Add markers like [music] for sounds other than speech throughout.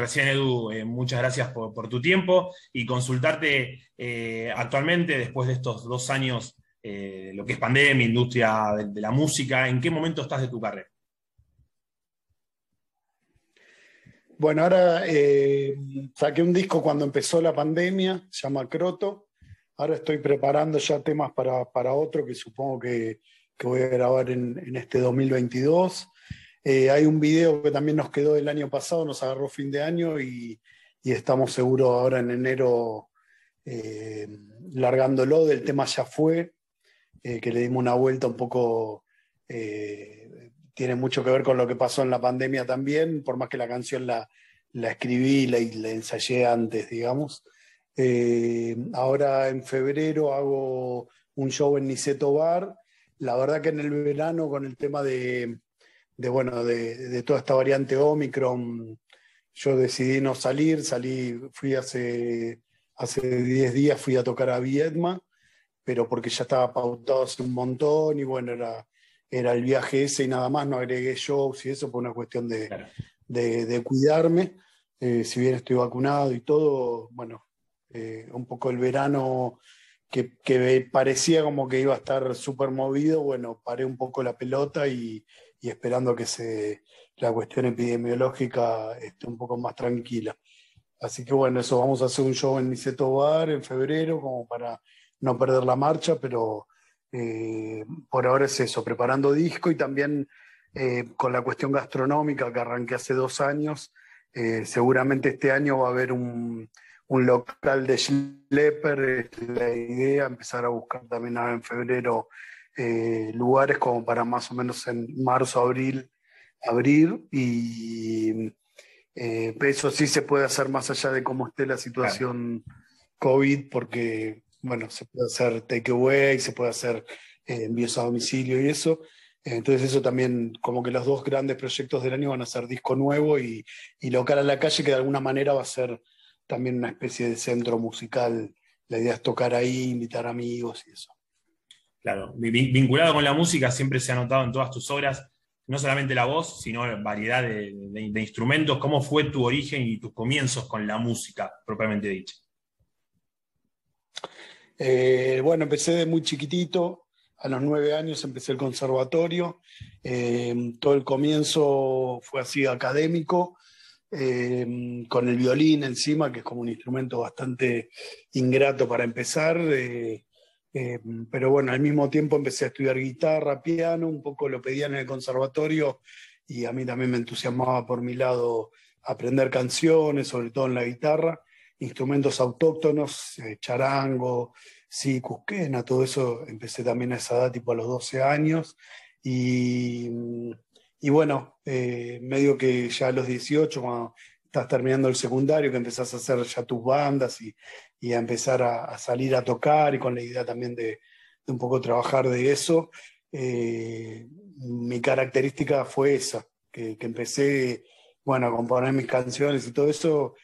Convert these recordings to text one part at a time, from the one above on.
Recién, Edu, eh, muchas gracias por, tu tiempo y consultarte eh, actualmente, después de estos dos años, eh, lo que es pandemia, industria de, la música, ¿en qué momento estás de tu carrera? Bueno, ahora saqué un disco cuando empezó la pandemia, se llama Croto. Ahora estoy preparando ya temas para, otro que supongo que, voy a grabar en este 2022. Eh, hay un video que también nos quedó del año pasado, nos agarró fin de año y, estamos seguros ahora en enero eh, largándolo. Del tema ya fue, eh, que le dimos una vuelta un poco, tiene mucho que ver con lo que pasó en la pandemia también, por más que la canción la, escribí y la, ensayé antes, digamos. ahora en febrero hago un show en Niceto Bar. La verdad que en el verano con el tema de, de, bueno, de, toda esta variante Omicron, yo decidí no salir, salí, fui hace, hace 10 días, fui a tocar a Vietma, pero porque ya estaba pautado hace un montón y bueno, era, era el viaje ese y nada más, no agregué shows y eso por una cuestión de, de, cuidarme. Eh, si bien estoy vacunado y todo, bueno, eh, un poco el verano que, que, parecía como que iba a estar súper movido, bueno, paré un poco la pelota y, y esperando que se, la cuestión epidemiológica esté un poco más tranquila. Así que bueno, eso vamos a hacer un show en Niceto Bar en febrero, como para no perder la marcha, pero eh, por ahora es eso, preparando disco y también eh, con la cuestión gastronómica que arranqué hace dos años. Eh, seguramente este año va a haber un, un local de Schlepper, la idea, empezar a buscar también ahora en febrero eh, lugares como para más o menos en marzo, abril, abrir y eh, eso sí se puede hacer más allá de cómo esté la situación COVID, porque bueno, se puede hacer takeaway, se puede hacer eh, envíos a domicilio y eso. Entonces eso también, como que los dos grandes proyectos del año van a ser disco nuevo y, y local a la calle, que de alguna manera va a ser también una especie de centro musical. La idea es tocar ahí, invitar amigos y eso. Claro, vinculado con la música siempre se ha notado en todas tus obras, no solamente la voz, sino variedad de, instrumentos. ¿Cómo fue tu origen y tus comienzos con la música, propiamente dicha? Eh, bueno, empecé de muy chiquitito, a los nueve años empecé el conservatorio, eh, todo el comienzo fue así académico, eh, con el violín encima, que es como un instrumento bastante ingrato para empezar. Pero bueno, al mismo tiempo empecé a estudiar guitarra, piano, un poco lo pedían en el conservatorio y a mí también me entusiasmaba por mi lado aprender canciones, sobre todo en la guitarra, instrumentos autóctonos, eh, charango, sí, cusquena, todo eso empecé también a esa edad, tipo a los 12 años. Y, y bueno, eh, medio que ya a los 18, cuando estás terminando el secundario, que empezás a hacer ya tus bandas y, y a empezar a, salir a tocar y con la idea también de, un poco trabajar de eso. Eh, mi característica fue esa, que, empecé, bueno, a componer mis canciones y todo eso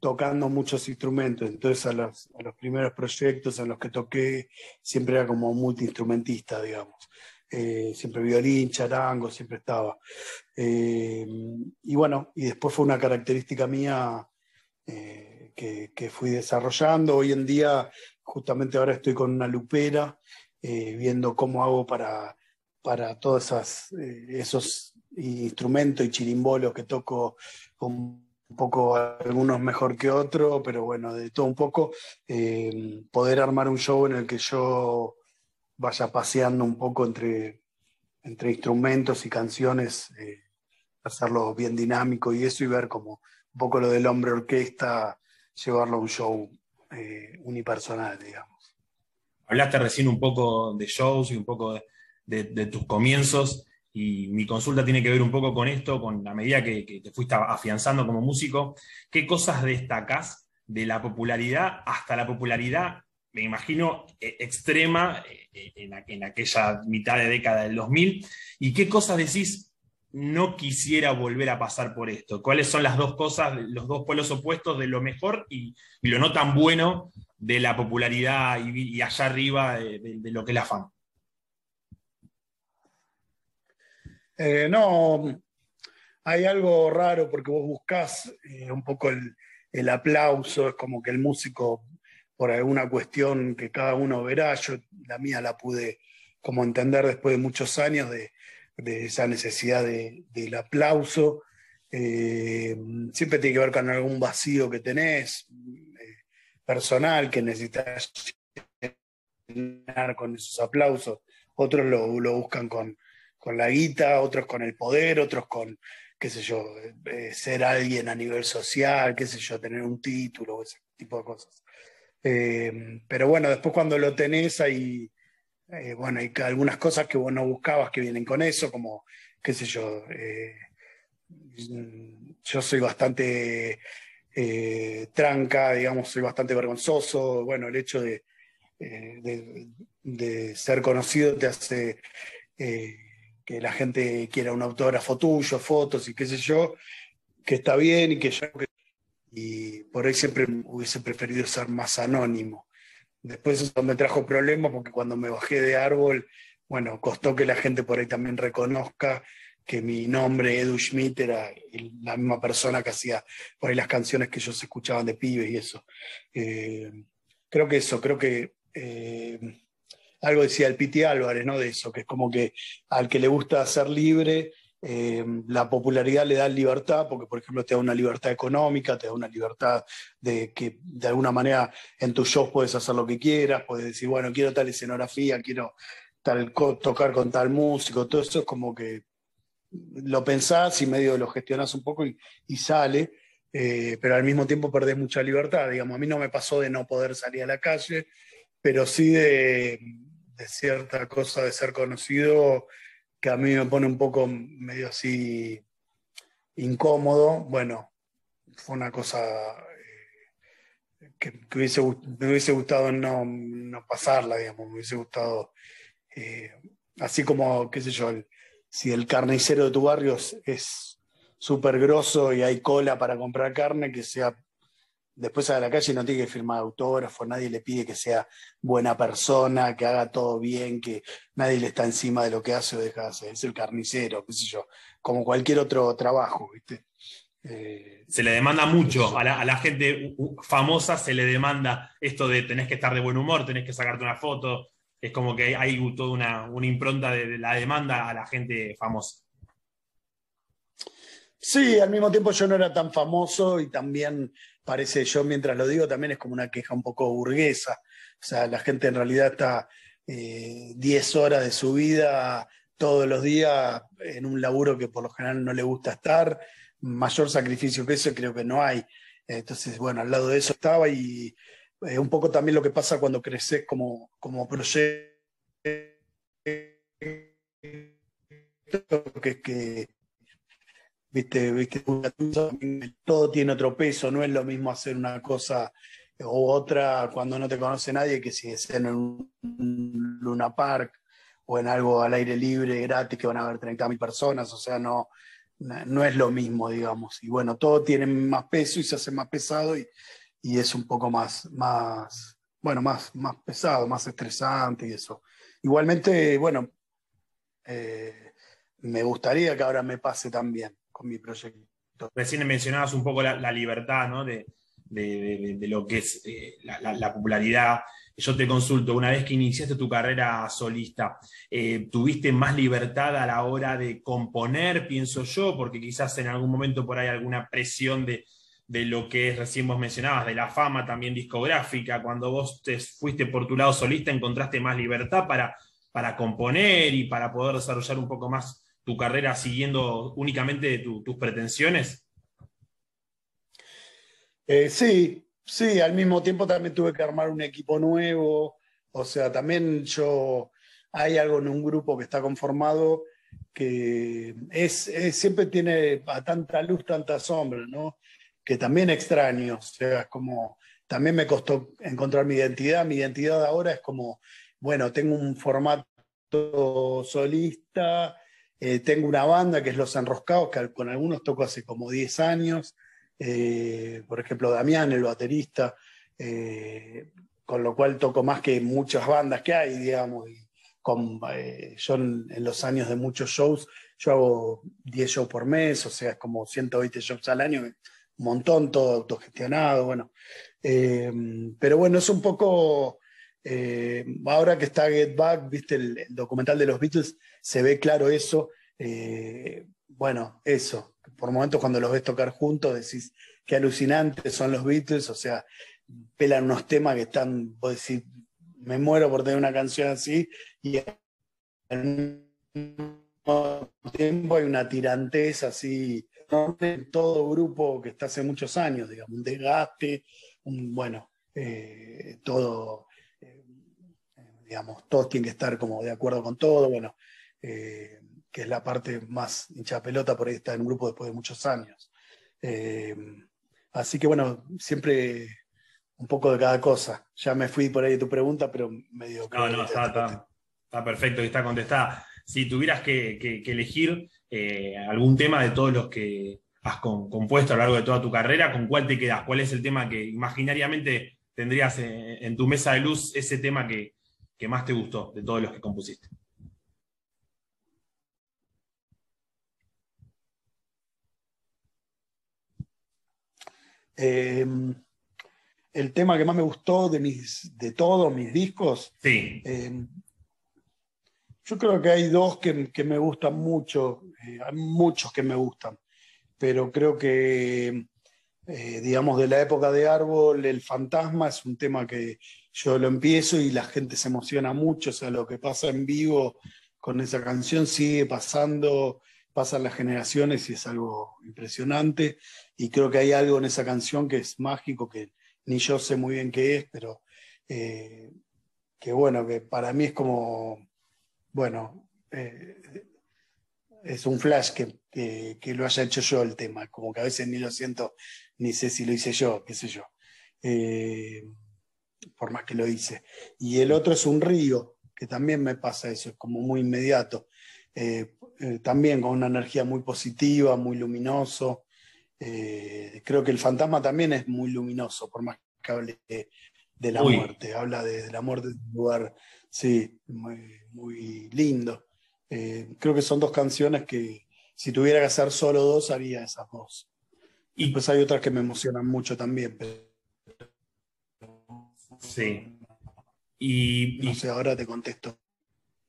tocando muchos instrumentos. Entonces a los, a los primeros proyectos en los que toqué siempre era como multiinstrumentista, digamos. Eh, siempre violín, charango, siempre estaba. Eh, y bueno, y después fue una característica mía que, fui desarrollando. Hoy en día, justamente ahora estoy con una lupera, eh, viendo cómo hago para, para todos eh, esos instrumentos y chirimbolos que toco un poco algunos mejor que otros, pero bueno, de todo un poco, eh, poder armar un show en el que yo vaya paseando un poco entre, entre instrumentos y canciones, hacerlo bien dinámico y eso y ver como un poco lo del hombre orquesta llevarlo a un show eh, unipersonal, digamos. Hablaste recién un poco de shows y un poco de, tus comienzos, y mi consulta tiene que ver un poco con esto, con la medida que, te fuiste afianzando como músico. ¿Qué cosas destacás de la popularidad hasta la popularidad, me imagino, e, extrema eh, en, en aquella mitad de década del 2000? ¿Y qué cosas decís, no quisiera volver a pasar por esto? ¿Cuáles son las dos cosas, los dos pueblos opuestos de lo mejor y, lo no tan bueno de la popularidad y, allá arriba de, lo que es la fama? Eh, no, hay algo raro porque vos buscás eh, un poco el, el, aplauso, es como que el músico, por alguna cuestión que cada uno verá, yo la mía la pude como entender después de muchos años de, esa necesidad de, del aplauso. Eh, siempre tiene que ver con algún vacío que tenés, eh, personal, que necesitas llenar con esos aplausos. Otros lo, lo buscan con, con la guita, otros con el poder, otros con, qué sé yo, eh, ser alguien a nivel social, qué sé yo, tener un título, ese tipo de cosas. Eh, pero bueno, después cuando lo tenés hay, eh, bueno, hay algunas cosas que vos no buscabas que vienen con eso, como, qué sé yo, yo soy bastante tranca, digamos, soy bastante vergonzoso, bueno, el hecho de, de, de ser conocido te hace que la gente quiera un autógrafo tuyo, fotos y qué sé yo, que está bien y que yo... Y por ahí siempre hubiese preferido ser más anónimo. Después eso me trajo problemas porque cuando me bajé de árbol, bueno, costó que la gente por ahí también reconozca que mi nombre, Edu Schmidt, era la misma persona que hacía por ahí las canciones que ellos escuchaban de pibes y eso. Eh, creo que eso, creo que eh, algo decía el Piti Álvarez, ¿no? De eso, que es como que al que le gusta ser libre, eh, la popularidad le da libertad, porque por ejemplo te da una libertad económica, te da una libertad de que de alguna manera en tus shows puedes hacer lo que quieras, puedes decir, bueno, quiero tal escenografía, quiero tal, tocar con tal músico, todo eso es como que lo pensás y medio lo gestionás un poco y, sale, eh, pero al mismo tiempo perdés mucha libertad, digamos, a mí no me pasó de no poder salir a la calle, pero sí de, cierta cosa de ser conocido que a mí me pone un poco medio así incómodo. Bueno, fue una cosa eh, que, me hubiese gustado no, pasarla, digamos, me hubiese gustado, eh, así como, qué sé yo, si el carnicero de tu barrio es súper grosso y hay cola para comprar carne, que sea después a la calle no tiene que firmar autógrafo, nadie le pide que sea buena persona, que haga todo bien, que nadie le está encima de lo que hace o deja de hacer. Es el carnicero, qué sé yo, como cualquier otro trabajo, ¿viste? Eh, se le demanda mucho, a la, gente famosa se le demanda esto de tenés que estar de buen humor, tenés que sacarte una foto, es como que hay toda una, una impronta de la demanda a la gente famosa. Sí, al mismo tiempo yo no era tan famoso y también parece, yo mientras lo digo, también es como una queja un poco burguesa. O sea, la gente en realidad está 10 eh, horas de su vida todos los días en un laburo que por lo general no le gusta estar. Mayor sacrificio que eso creo que no hay. Entonces, bueno, al lado de eso estaba y eh, un poco también lo que pasa cuando creces como, como proyecto, que, que viste, viste, todo tiene otro peso, no es lo mismo hacer una cosa u otra cuando no te conoce nadie que si es en un Luna Park o en algo al aire libre, gratis, que van a haber 30.000 personas, o sea, no, no es lo mismo, digamos. Y bueno, todo tiene más peso y se hace más pesado y, es un poco más, más, bueno, más, más pesado, más estresante y eso. Igualmente, bueno, eh, me gustaría que ahora me pase también con mi proyecto. Recién mencionabas un poco la, libertad ¿no? de, lo que es eh, la, popularidad. Yo te consulto, una vez que iniciaste tu carrera solista, eh, ¿tuviste más libertad a la hora de componer, pienso yo? Porque quizás en algún momento por ahí alguna presión de, lo que es, recién vos mencionabas, de la fama también discográfica, cuando vos te fuiste por tu lado solista, encontraste más libertad para, para componer y para poder desarrollar un poco más tu carrera siguiendo únicamente tus pretensiones? Eh, sí, sí, al mismo tiempo también tuve que armar un equipo nuevo, o sea, también yo, hay algo en un grupo que está conformado que es, siempre tiene tanta luz, tanta sombra, ¿no? Que también extraño, o sea, es como, también me costó encontrar mi identidad, mi identidad ahora es como, bueno, tengo un formato solista, eh, tengo una banda que es Los Enroscados, que con algunos toco hace como 10 años. Eh, por ejemplo, Damián, el baterista, eh, con lo cual toco más que muchas bandas que hay, digamos, y con, yo en, los años de muchos shows, yo hago 10 shows por mes, o sea, es como 120 shows al año, un montón, todo autogestionado, bueno. Eh, pero bueno, es un poco, ahora que está Get Back, viste el, documental de los Beatles, se ve claro eso. bueno, eso, por momentos cuando los ves tocar juntos decís, qué alucinantes son los Beatles, o sea, pelan unos temas que están, vos decís, me muero por tener una canción así, y al mismo tiempo hay una tirantez así, en todo grupo que está hace muchos años, digamos, un desgaste, un, bueno, eh, todo, eh, digamos, todos tienen que estar como de acuerdo con todo, bueno, eh, que es la parte más hincha pelota, por ahí está en un grupo después de muchos años. así que bueno, siempre un poco de cada cosa. Ya me fui por ahí de tu pregunta, pero medio... No, no, está, perfecto y está contestada. Si tuvieras que, elegir eh, algún tema de todos los que has compuesto a lo largo de toda tu carrera, ¿con cuál te quedas? ¿Cuál es el tema que imaginariamente tendrías en, tu mesa de luz, ese tema que, más te gustó de todos los que compusiste? Eh, el tema que más me gustó de, mis, de todos mis discos. Sí. Eh, yo creo que hay dos que, me gustan mucho, eh, hay muchos que me gustan, pero creo que, eh, digamos, de la época de Árbol, El Fantasma es un tema que yo lo empiezo y la gente se emociona mucho, o sea, lo que pasa en vivo con esa canción sigue pasando, pasan las generaciones y es algo impresionante, y creo que hay algo en esa canción que es mágico, que ni yo sé muy bien qué es, pero eh, que bueno, que para mí es como, bueno, eh, es un flash que, que, lo haya hecho yo el tema, como que a veces ni lo siento, ni sé si lo hice yo, qué sé yo, eh, por más que lo hice. Y el otro es un río, que también me pasa eso, es como muy inmediato, también con una energía muy positiva, muy luminoso. Eh, creo que el fantasma también es muy luminoso, por más que hable de, la muerte, habla de, la muerte de un lugar, sí, muy, lindo. Eh, creo que son dos canciones que si tuviera que hacer solo dos, haría esas dos. Y pues hay otras que me emocionan mucho también. Sí. Y, no sé, ahora te contesto.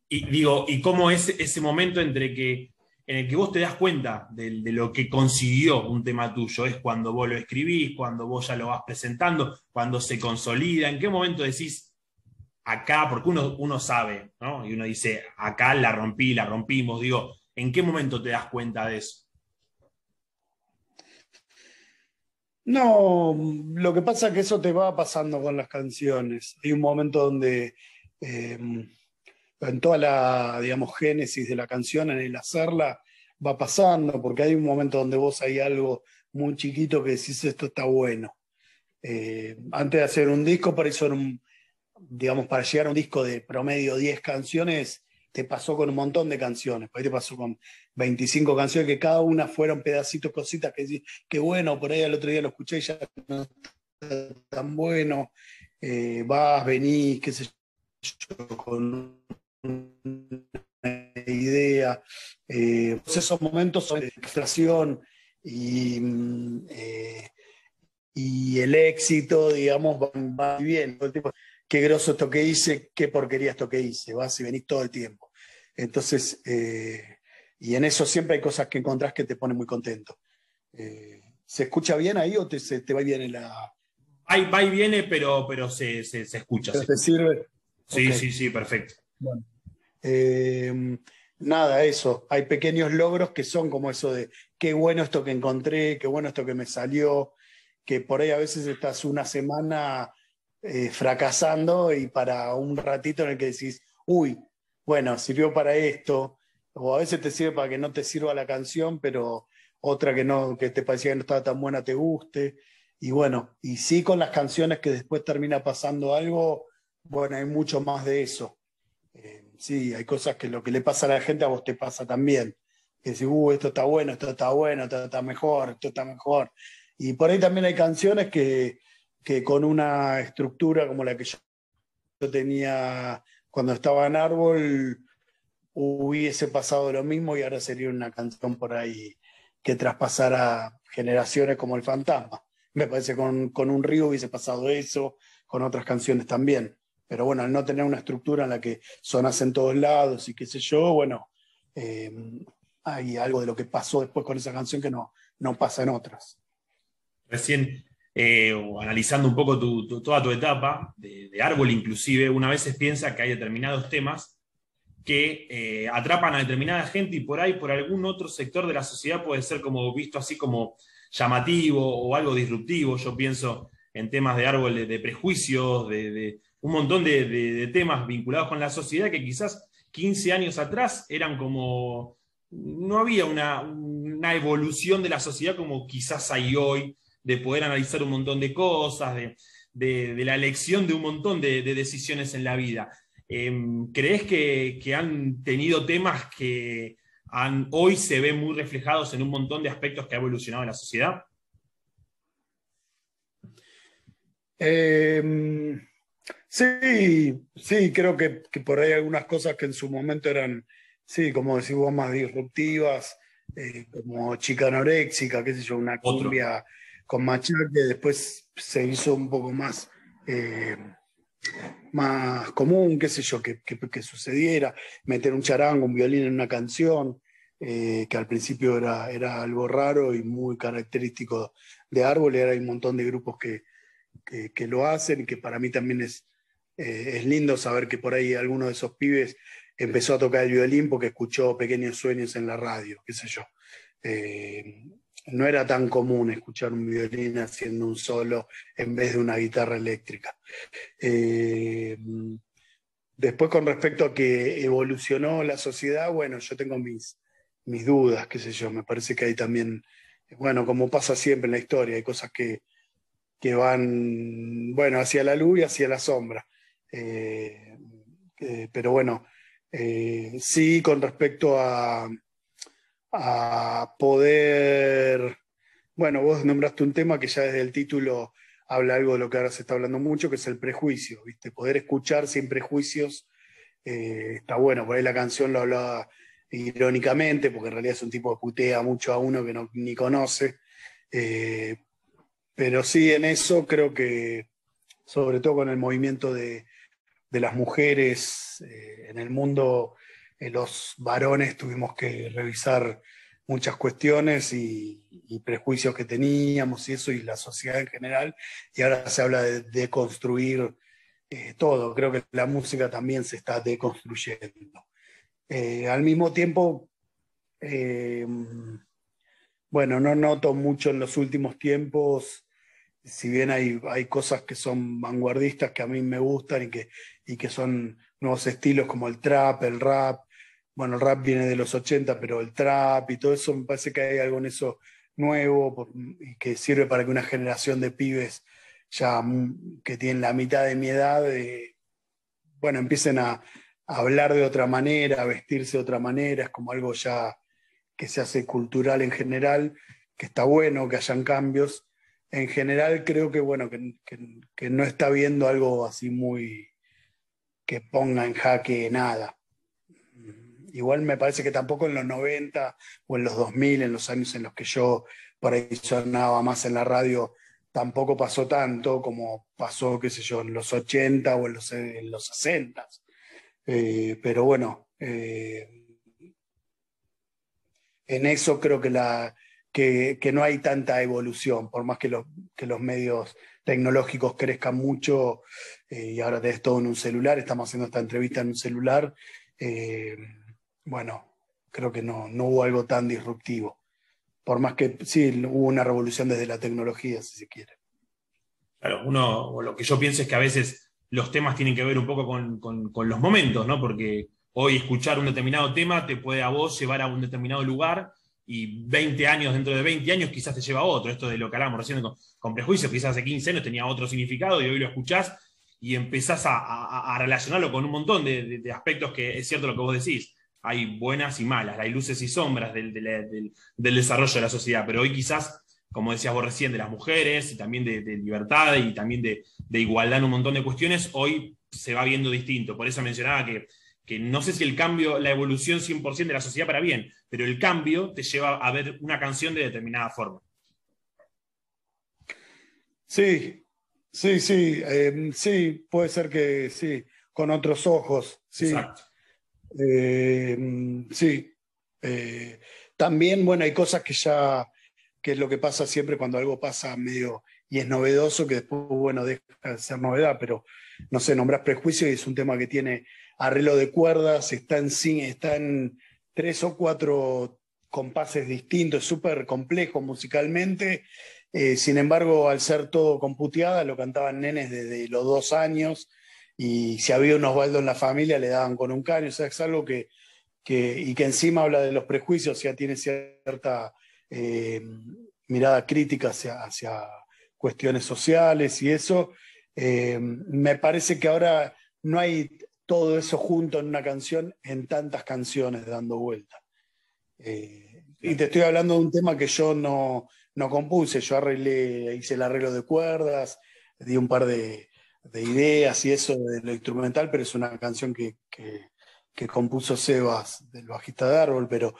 Y digo, ¿y cómo es ese momento entre que en el que vos te das cuenta de, lo que consiguió un tema tuyo. Es cuando vos lo escribís, cuando vos ya lo vas presentando, cuando se consolida. ¿En qué momento decís acá? Porque uno, uno sabe, ¿no? Y uno dice, acá la rompí, la rompimos. Digo, ¿en qué momento te das cuenta de eso? No, lo que pasa es que eso te va pasando con las canciones. Hay un momento donde eh, en toda la, digamos, génesis de la canción, en el hacerla, va pasando, porque hay un momento donde vos hay algo muy chiquito que decís esto está bueno. Eh, antes de hacer un disco, para eso digamos, para llegar a un disco de promedio 10 canciones, te pasó con un montón de canciones, por ahí te pasó con 25 canciones que cada una fueron pedacitos, cositas que decís, qué bueno, por ahí el otro día lo escuché ya no está tan bueno, eh, vas, venís, qué sé yo, con idea. Eh, esos momentos de frustración y, mm, eh, y el éxito, digamos, va, bien. qué groso esto que hice, qué porquería esto que hice, vas y venís todo el tiempo. Entonces, eh, y en eso siempre hay cosas que encontrás que te ponen muy contento. ¿Se escucha bien ahí o te, se, te va bien en la...? Hay, va y viene, pero, pero se, se, escucha. ¿Te sirve? Sí, sí, sí, perfecto. Bueno. Eh, nada, eso. Hay pequeños logros que son como eso de qué bueno esto que encontré, qué bueno esto que me salió, que por ahí a veces estás una semana eh, fracasando y para un ratito en el que decís, uy, bueno, sirvió para esto, o a veces te sirve para que no te sirva la canción, pero otra que no, que te parecía que no estaba tan buena te guste. Y bueno, y sí con las canciones que después termina pasando algo, bueno, hay mucho más de eso. Sí, hay cosas que lo que le pasa a la gente a vos te pasa también. Que decís, uh, esto está bueno, esto está bueno, esto está mejor, esto está mejor. Y por ahí también hay canciones que, que con una estructura como la que yo tenía cuando estaba en Árbol hubiese pasado lo mismo y ahora sería una canción por ahí que traspasara generaciones como El Fantasma. Me parece con, con un río hubiese pasado eso, con otras canciones también. Pero bueno, al no tener una estructura en la que sonas en todos lados y qué sé yo, bueno, eh, hay algo de lo que pasó después con esa canción que no, no pasa en otras. Recién, eh, analizando un poco toda tu etapa, de, árbol inclusive, una vez piensa que hay determinados temas que eh, atrapan a determinada gente y por ahí, por algún otro sector de la sociedad puede ser como visto así como llamativo o algo disruptivo. Yo pienso en temas de árbol de, prejuicios, de, un montón de, temas vinculados con la sociedad que quizás 15 años atrás eran como, no había una, una evolución de la sociedad como quizás hay hoy, de poder analizar un montón de cosas, de, la elección de un montón de, decisiones en la vida. Em, ¿Crees que, han tenido temas que han, hoy se ven muy reflejados en un montón de aspectos que ha evolucionado la sociedad? Em, sí, sí, creo que, por ahí algunas cosas que en su momento eran, sí, como decís vos, más disruptivas, eh, como chica anoréxica, qué sé yo, una cumbia con machaque, después se hizo un poco más eh, más común, qué sé yo, que, sucediera, meter un charango, un violín en una canción, eh, que al principio era, era algo raro y muy característico de Árbol, y ahora hay un montón de grupos que, lo hacen y que para mí también es, eh, es lindo saber que por ahí alguno de esos pibes empezó a tocar el violín porque escuchó Pequeños Sueños en la radio, qué sé yo. Eh, no era tan común escuchar un violín haciendo un solo en vez de una guitarra eléctrica. Eh, después, con respecto a que evolucionó la sociedad, bueno, yo tengo mis, mis dudas, qué sé yo, me parece que hay también, bueno, como pasa siempre en la historia, hay cosas que, van, bueno, hacia la luz y hacia la sombra. Eh, eh, pero bueno, sí, con respecto a poder, bueno, vos nombraste un tema que ya desde el título habla algo de lo que ahora se está hablando mucho, que es el prejuicio, ¿viste? Poder escuchar sin prejuicios eh, está bueno, por ahí la canción lo hablaba irónicamente, porque en realidad es un tipo que putea mucho a uno que no, ni conoce, eh, pero sí en eso creo que, sobre todo con el movimiento de, las mujeres eh, en el mundo eh, los varones tuvimos que revisar muchas cuestiones y, prejuicios que teníamos y eso, y la sociedad en general, y ahora se habla de deconstruir eh, todo. Creo que la música también se está deconstruyendo. Eh, al mismo tiempo, bueno, no noto mucho en los últimos tiempos, si bien hay, hay cosas que son vanguardistas que a mí me gustan y que, y que son nuevos estilos como el trap, el rap, bueno, el rap viene de los 80, pero el trap y todo eso, me parece que hay algo en eso nuevo y que sirve para que una generación de pibes ya mm, que tienen la mitad de mi edad, eh, bueno, empiecen a, hablar de otra manera, a vestirse de otra manera, es como algo ya que se hace cultural en general, que está bueno, que hayan cambios. En general creo que, bueno, que, no está viendo algo así muy que ponga en jaque nada. Igual me parece que tampoco en los 90 o en los 2000, en los años en los que yo por ahí sonaba más en la radio, tampoco pasó tanto como pasó, qué sé yo, en los 80 o en los, en los 60. Eh, pero bueno, eh, en eso creo que, la, que, no hay tanta evolución, por más que, los medios tecnológicos crezcan mucho eh, y ahora tenés todo en un celular, estamos haciendo esta entrevista en un celular bueno, creo que no, no hubo algo tan disruptivo. Por más que sí hubo una revolución desde la tecnología, si se quiere. Claro, uno, lo que yo pienso es que a veces los temas tienen que ver un poco con, los momentos, ¿no? Porque hoy escuchar un determinado tema te puede a vos llevar a un determinado lugar y 20 años, dentro de 20 años, quizás te lleva a otro. Esto de lo que hablamos recién con, prejuicios, quizás hace 15 años tenía otro significado y hoy lo escuchás y empezás a, relacionarlo con un montón de, aspectos que es cierto lo que vos decís hay buenas y malas, hay luces y sombras del, desarrollo de la sociedad, pero hoy quizás, como decías vos recién, de las mujeres y también de, libertad y también de, igualdad en un montón de cuestiones, hoy se va viendo distinto. Por eso mencionaba que, que no sé si el cambio, la evolución 100% de la sociedad para bien, pero el cambio te lleva a ver una canción de determinada forma. Sí, sí, sí, eh, sí, puede ser que sí, con otros ojos, sí. Exacto. Eh, sí. Eh, también, bueno, hay cosas que ya, que es lo que pasa siempre cuando algo pasa medio y es novedoso, que después, bueno, deja de ser novedad, pero no sé, nombras prejuicio y es un tema que tiene arreglo de cuerdas, está en, está en tres o cuatro compases distintos, súper complejo musicalmente. Eh, sin embargo, al ser todo computeada, lo cantaban nenes desde los dos años y si había un Osvaldo en la familia le daban con un caño, o sea, es algo que, y que encima habla de los prejuicios, ya tiene cierta eh, mirada crítica hacia, hacia, cuestiones sociales y eso. Eh, me parece que ahora no hay todo eso junto en una canción, en tantas canciones dando vuelta. Eh, y te estoy hablando de un tema que yo no, no compuse, yo arreglé, hice el arreglo de cuerdas, di un par de, de ideas y eso de lo instrumental, pero es una canción que, que, compuso Sebas, del bajista de Árbol, pero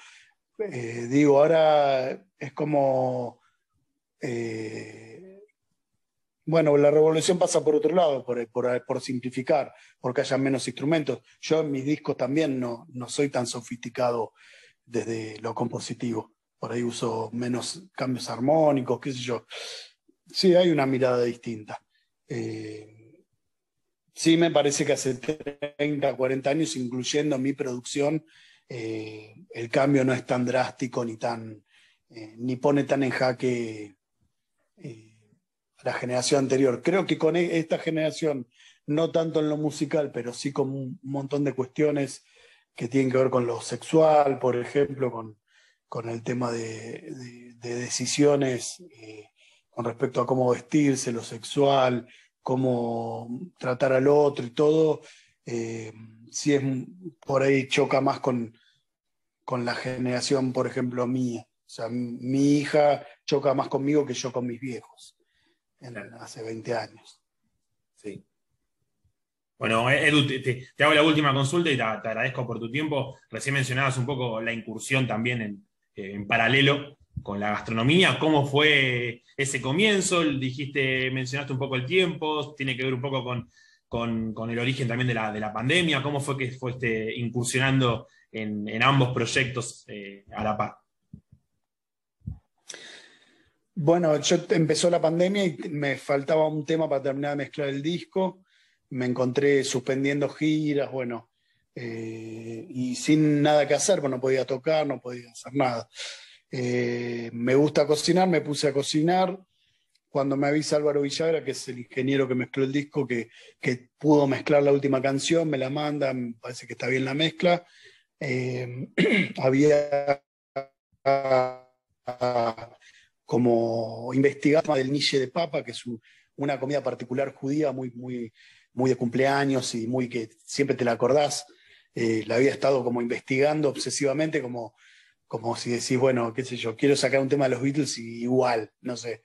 eh, digo, ahora es como, eh, bueno, la revolución pasa por otro lado, por, por, simplificar, porque haya menos instrumentos. Yo en mis discos también no, no soy tan sofisticado desde lo compositivo, por ahí uso menos cambios armónicos, qué sé yo. Sí, hay una mirada distinta. Eh, Sí, me parece que hace 30, 40 años, incluyendo mi producción, eh, el cambio no es tan drástico ni tan eh, ni pone tan en jaque eh, la generación anterior. Creo que con e, esta generación, no tanto en lo musical, pero sí con un montón de cuestiones que tienen que ver con lo sexual, por ejemplo, con, con el tema de, de decisiones con respecto a cómo vestirse, lo sexual, cómo tratar al otro y todo, eh, si es por ahí choca más con, con la generación, por ejemplo, mía. O sea, mi hija choca más conmigo que yo con mis viejos, hace 20 años. Sí. Bueno, Edu, te, hago la última consulta y te, agradezco por tu tiempo. Recién mencionabas un poco la incursión también en, en paralelo con la gastronomía. ¿Cómo fue ese comienzo? Dijiste, mencionaste un poco el tiempo, tiene que ver un poco con, el origen también de la, de la, pandemia. ¿Cómo fue que fuiste incursionando en, ambos proyectos eh, a la par? Bueno, yo empezó la pandemia y me faltaba un tema para terminar de mezclar el disco. Me encontré suspendiendo giras, bueno, eh, y sin nada que hacer, pues no podía tocar, no podía hacer nada. Eh, me gusta cocinar, me puse a cocinar. Cuando me avisa Álvaro Villagra, que es el ingeniero que mezcló el disco, que, pudo mezclar la última canción, me la manda, me parece que está bien la mezcla. Eh, [clears throat] había como investigado del niche de papa, que es una comida particular judía muy, muy, muy de cumpleaños y muy que siempre te la acordás. Eh, la había estado como investigando obsesivamente, como como si decís, bueno, qué sé yo, quiero sacar un tema de los Beatles y igual, no sé,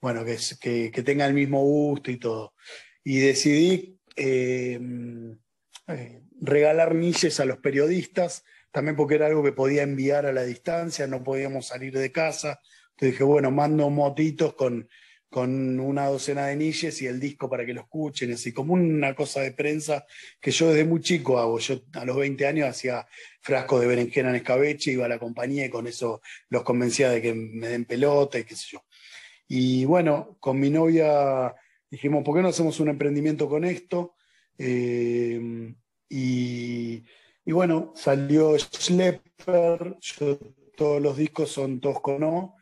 bueno, que, que, tenga el mismo gusto y todo. Y decidí eh, eh, regalar niches a los periodistas, también porque era algo que podía enviar a la distancia, no podíamos salir de casa. Entonces dije, bueno, mando motitos con con una docena de niches y el disco para que lo escuchen, así como una cosa de prensa que yo desde muy chico hago. Yo a los 20 años hacía frascos de berenjena en escabeche, iba a la compañía y con eso los convencía de que me den pelota y qué sé yo. Y bueno, con mi novia dijimos, ¿por qué no hacemos un emprendimiento con esto? Eh, y, y, bueno, salió Schlepper, todos los discos son todos con O,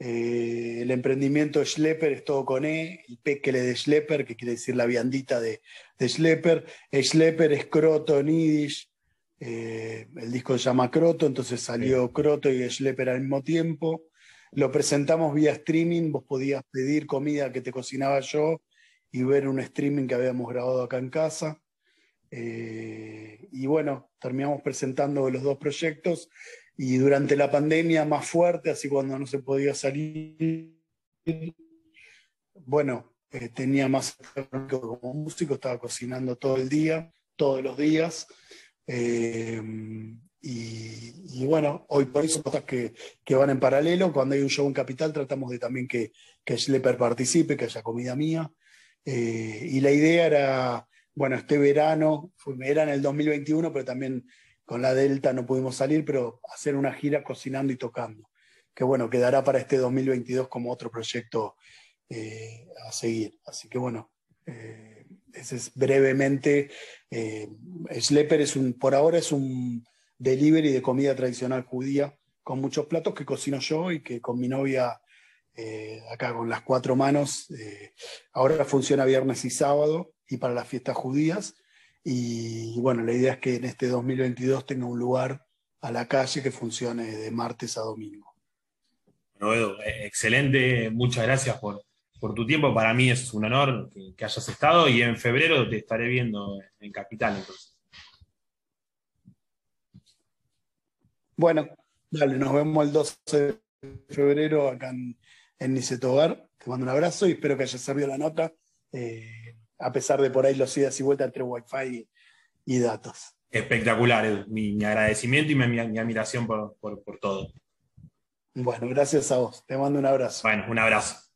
eh, el emprendimiento Schlepper es todo con E, el Pekele de Schlepper, que quiere decir la viandita de, de Schlepper. Schlepper es Croto en Yiddish. Eh, el disco se llama Croto, entonces salió Croto y Schlepper al mismo tiempo. Lo presentamos vía streaming, vos podías pedir comida que te cocinaba yo y ver un streaming que habíamos grabado acá en casa. Eh, y bueno, terminamos presentando los dos proyectos y durante la pandemia más fuerte, así cuando no se podía salir, bueno, eh, tenía más como músico, estaba cocinando todo el día, todos los días. Eh, y, bueno, hoy por eso cosas que, que, van en paralelo. Cuando hay un show en Capital, tratamos de también que, que Schlepper participe, que haya comida mía. Eh, y la idea era, bueno, este verano, fue, era en el 2021, pero también con la Delta no pudimos salir, pero hacer una gira cocinando y tocando. Que bueno, quedará para este 2022 como otro proyecto eh, a seguir. Así que bueno, eh, ese es brevemente. Eh, Schlepper es un, por ahora es un delivery de comida tradicional judía con muchos platos que cocino yo y que con mi novia acá con las cuatro manos. ahora funciona viernes y sábado y para las fiestas judías. Y bueno, la idea es que en este 2022 tenga un lugar a la calle que funcione de martes a domingo. Bueno, excelente, muchas gracias por, por tu tiempo. Para mí es un honor que, hayas estado y en febrero te estaré viendo en Capital. Entonces. Bueno, dale, nos vemos el 12 de febrero acá en, en Nicetogar. Te mando un abrazo y espero que haya servido la nota, eh, a pesar de por ahí los idas y vueltas entre Wi-Fi y, datos. Espectacular, Mi, agradecimiento y mi, admiración por todo. Bueno, gracias a vos. Te mando un abrazo. Bueno, un abrazo.